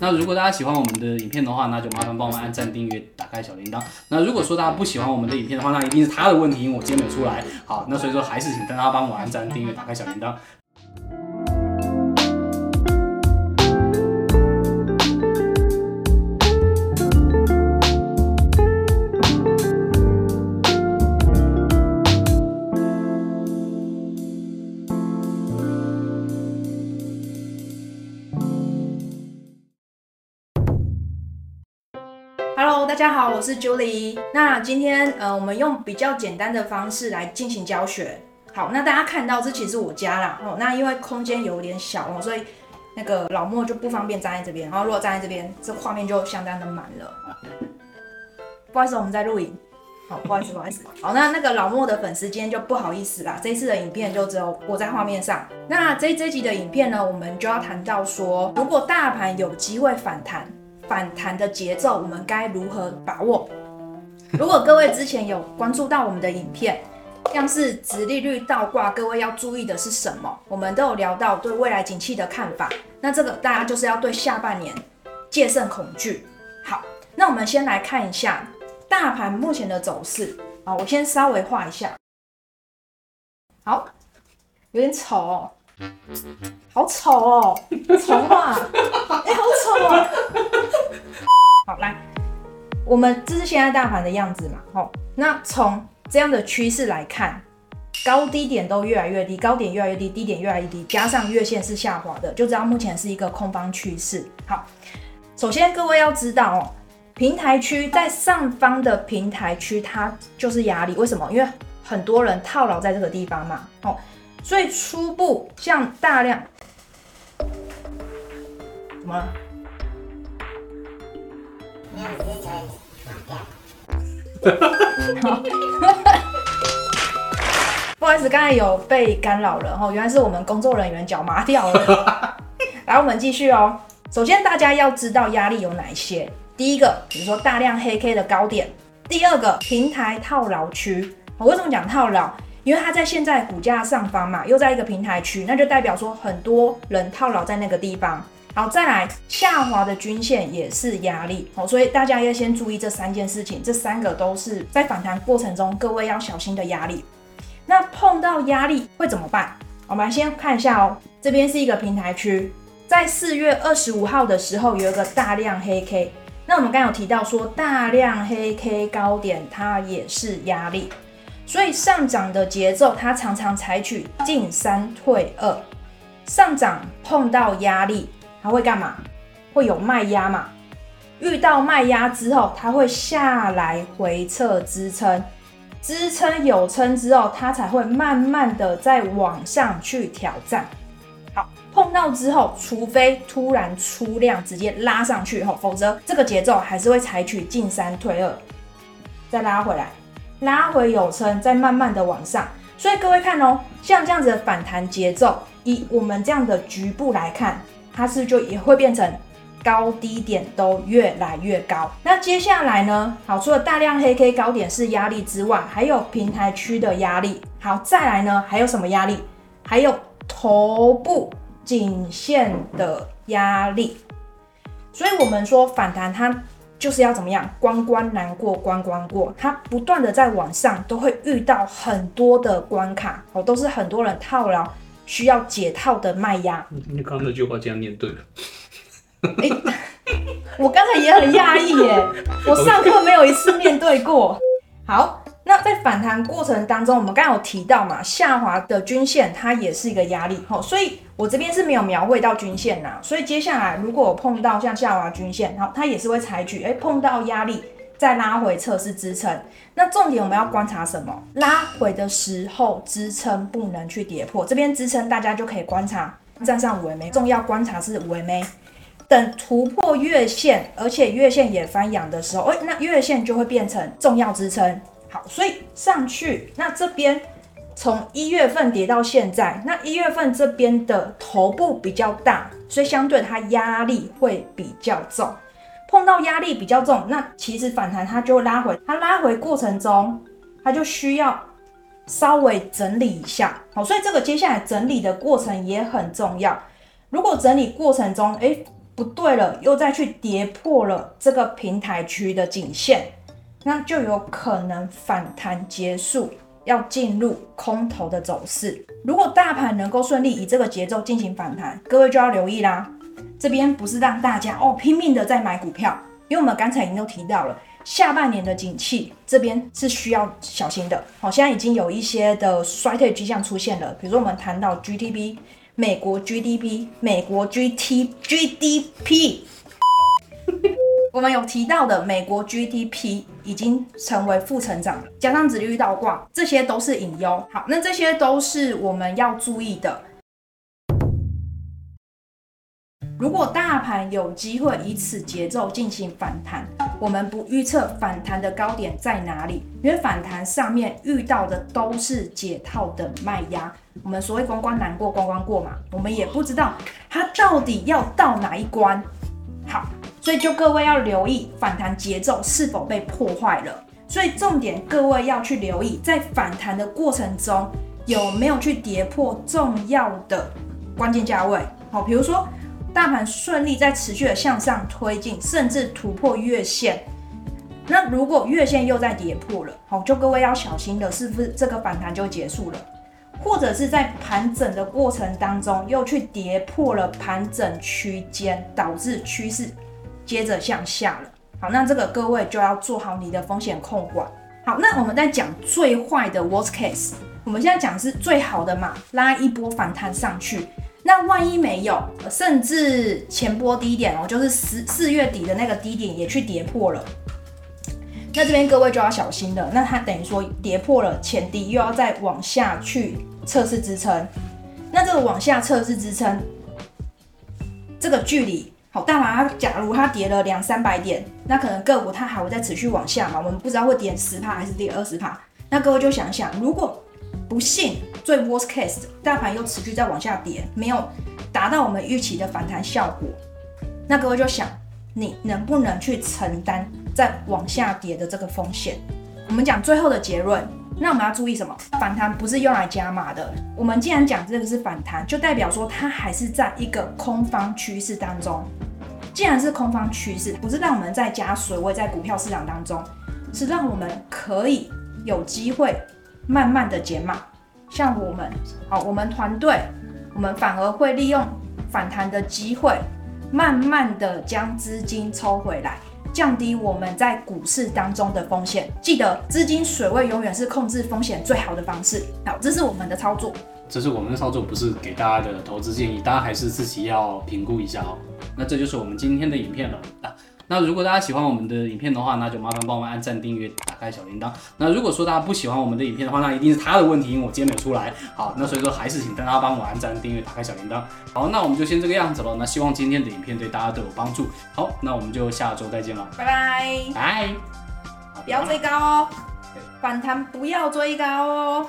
那如果大家喜欢我们的影片的话，那就麻烦帮我们按赞、订阅、打开小铃铛。那如果说大家不喜欢我们的影片的话，那一定是他的问题，因为我今天没有出来。好，那所以说还是请大家帮我按赞、订阅、打开小铃铛。Hello，大家好，我是 Julie。那今天呃，我们用比较简单的方式来进行教学。好，那大家看到这其实是我家啦。哦，那因为空间有点小哦，所以那个老莫就不方便站在这边。然后如果站在这边，这画面就相当的满了。不好意思，我们在录影。好，不好意思，不好意思。好，那那个老莫的粉丝今天就不好意思啦。这一次的影片就只有我在画面上。那这这集的影片呢，我们就要谈到说，如果大盘有机会反弹。反弹的节奏，我们该如何把握？如果各位之前有关注到我们的影片，像是直利率倒挂，各位要注意的是什么？我们都有聊到对未来景气的看法。那这个大家就是要对下半年戒慎恐惧。好，那我们先来看一下大盘目前的走势。好，我先稍微画一下。好，有点丑哦。好丑哦，重画，哎，好丑哦。好，来，我们这是现在大盘的样子嘛？好，那从这样的趋势来看，高低点都越来越低，高点越来越低，低点越来越低，加上月线是下滑的，就知道目前是一个空方趋势。好，首先各位要知道哦，平台区在上方的平台区它就是压力，为什么？因为很多人套牢在这个地方嘛。哦。所以初步像大量，怎么了？不好意思，刚才有被干扰了哦，原来是我们工作人员脚麻掉了。来，我们继续哦。首先，大家要知道压力有哪些。第一个，比如说大量黑 K 的高点；第二个，平台套牢区。我为什么讲套牢？因为它在现在股价上方嘛，又在一个平台区，那就代表说很多人套牢在那个地方。好，再来下滑的均线也是压力，好，所以大家要先注意这三件事情，这三个都是在反弹过程中各位要小心的压力。那碰到压力会怎么办？我们先看一下哦，这边是一个平台区，在四月二十五号的时候有一个大量黑 K，那我们刚有提到说大量黑 K 高点它也是压力。所以上涨的节奏，它常常采取进三退二，上涨碰到压力，它会干嘛？会有卖压嘛？遇到卖压之后，它会下来回撤支撑，支撑有撑之后，它才会慢慢的再往上去挑战。好，碰到之后，除非突然出量直接拉上去后，否则这个节奏还是会采取进三退二，再拉回来。拉回有撑，再慢慢的往上，所以各位看哦，像这样子的反弹节奏，以我们这样的局部来看，它是就也会变成高低点都越来越高。那接下来呢？好，除了大量黑 K 高点是压力之外，还有平台区的压力。好，再来呢，还有什么压力？还有头部颈线的压力。所以我们说反弹它。就是要怎么样关关难过关关过，他不断的在往上都会遇到很多的关卡哦，都是很多人套牢需要解套的卖压。你刚刚那句话这样念对了？哎，我刚才也很讶异耶，我上课没有一次面对过。好。那在反弹过程当中，我们刚刚有提到嘛，下滑的均线它也是一个压力，吼，所以我这边是没有描绘到均线呐，所以接下来如果我碰到像下滑均线，好，它也是会采取，哎，碰到压力再拉回测试支撑。那重点我们要观察什么？拉回的时候支撑不能去跌破，这边支撑大家就可以观察站上五 MA，重要观察是五 MA，等突破月线，而且月线也翻阳的时候，哎，那月线就会变成重要支撑。好，所以上去，那这边从一月份跌到现在，那一月份这边的头部比较大，所以相对它压力会比较重。碰到压力比较重，那其实反弹它就会拉回，它拉回过程中，它就需要稍微整理一下。好，所以这个接下来整理的过程也很重要。如果整理过程中，哎，不对了，又再去跌破了这个平台区的颈线，那就有可能反弹结束，要进入空头的走势。如果大盘能够顺利以这个节奏进行反弹，各位就要留意啦。这边不是让大家哦拼命的在买股票，因为我们刚才已经都提到了，下半年的景气这边是需要小心的。好，现在已经有一些的衰退迹象出现了，比如说我们谈到 GDP。美国 GDP，美国 GT GDP，我们有提到的美国 GDP 已经成为负成长了，加上指率倒挂，这些都是隐忧。好，那这些都是我们要注意的。如果大盘有机会以此节奏进行反弹，我们不预测反弹的高点在哪里，因为反弹上面遇到的都是解套的卖压。我们所谓关关难过关关过嘛，我们也不知道它到底要到哪一关。好，所以就各位要留意反弹节奏是否被破坏了。所以重点各位要去留意，在反弹的过程中有没有去跌破重要的关键价位。好，比如说。大盘顺利在持续的向上推进，甚至突破月线。那如果月线又在跌破了，好，就各位要小心的是不是这个反弹就结束了？或者是在盘整的过程当中又去跌破了盘整区间，导致趋势接着向下了。好，那这个各位就要做好你的风险控管。好，那我们在讲最坏的 worst case，我们现在讲是最好的嘛，拉一波反弹上去。那万一没有，甚至前波低点哦，就是十四月底的那个低点也去跌破了，那这边各位就要小心了。那它等于说跌破了前低，又要再往下去测试支撑。那这个往下测试支撑，这个距离好大盘？假如它跌了两三百点，那可能个股它还会再持续往下嘛？我们不知道会跌十帕还是跌二十帕。那各位就想想，如果不幸最 worst case，大盘又持续在往下跌，没有达到我们预期的反弹效果，那各位就想，你能不能去承担再往下跌的这个风险？我们讲最后的结论，那我们要注意什么？反弹不是用来加码的。我们既然讲这个是反弹，就代表说它还是在一个空方趋势当中。既然是空方趋势，不是让我们在加水位在股票市场当中，是让我们可以有机会。慢慢的减码，像我们，好，我们团队，我们反而会利用反弹的机会，慢慢的将资金抽回来，降低我们在股市当中的风险。记得资金水位永远是控制风险最好的方式。好，这是我们的操作，这是我们的操作，不是给大家的投资建议，大家还是自己要评估一下哦。那这就是我们今天的影片了啊。那如果大家喜欢我们的影片的话，那就麻烦帮我们按赞、订阅、打开小铃铛。那如果说大家不喜欢我们的影片的话，那一定是他的问题，因为我今天没有出来。好，那所以说还是请大家帮我按赞、订阅、打开小铃铛。好，那我们就先这个样子了。那希望今天的影片对大家都有帮助。好，那我们就下周再见了，拜拜，拜。不要追高哦，反弹不要追高哦。